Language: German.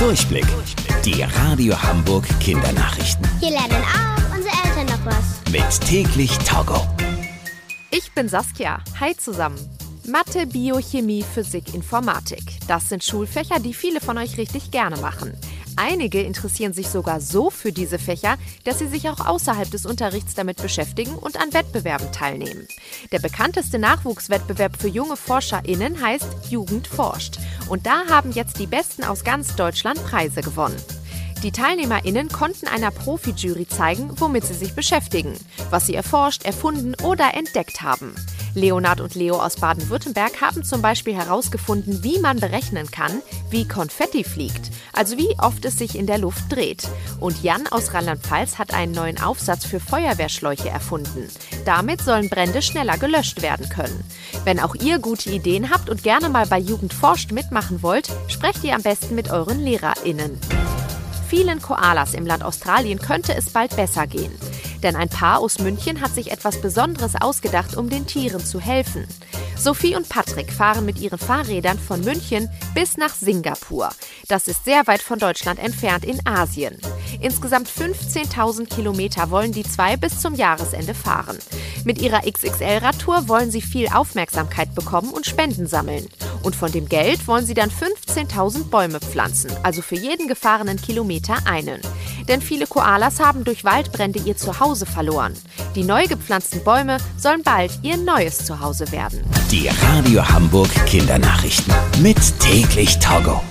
Durchblick. Die Radio Hamburg Kindernachrichten. Hier lernen auch unsere Eltern noch was. Mit täglich Togo. Ich bin Saskia. Hi zusammen. Mathe, Biochemie, Physik, Informatik. Das sind Schulfächer, die viele von euch richtig gerne machen. Einige interessieren sich sogar so für diese Fächer, dass sie sich auch außerhalb des Unterrichts damit beschäftigen und an Wettbewerben teilnehmen. Der bekannteste Nachwuchswettbewerb für junge ForscherInnen heißt Jugend forscht. Und da haben jetzt die Besten aus ganz Deutschland Preise gewonnen. Die TeilnehmerInnen konnten einer Profi-Jury zeigen, womit sie sich beschäftigen, was sie erforscht, erfunden oder entdeckt haben. Leonard und Leo aus Baden-Württemberg haben zum Beispiel herausgefunden, wie man berechnen kann, wie Konfetti fliegt, also wie oft es sich in der Luft dreht. Und Jan aus Rheinland-Pfalz hat einen neuen Aufsatz für Feuerwehrschläuche erfunden. Damit sollen Brände schneller gelöscht werden können. Wenn auch ihr gute Ideen habt und gerne mal bei Jugend forscht mitmachen wollt, sprecht ihr am besten mit euren LehrerInnen. Vielen Koalas im Land Australien könnte es bald besser gehen. Denn ein Paar aus München hat sich etwas Besonderes ausgedacht, um den Tieren zu helfen. Sophie und Patrick fahren mit ihren Fahrrädern von München bis nach Singapur. Das ist sehr weit von Deutschland entfernt in Asien. Insgesamt 15.000 Kilometer wollen die zwei bis zum Jahresende fahren. Mit ihrer XXL-Radtour wollen sie viel Aufmerksamkeit bekommen und Spenden sammeln. Und von dem Geld wollen sie dann 15.000 Bäume pflanzen, also für jeden gefahrenen Kilometer einen. Denn viele Koalas haben durch Waldbrände ihr Zuhause verloren. Die neu gepflanzten Bäume sollen bald ihr neues Zuhause werden. Die Radio Hamburg Kindernachrichten. Mit täglich Togo.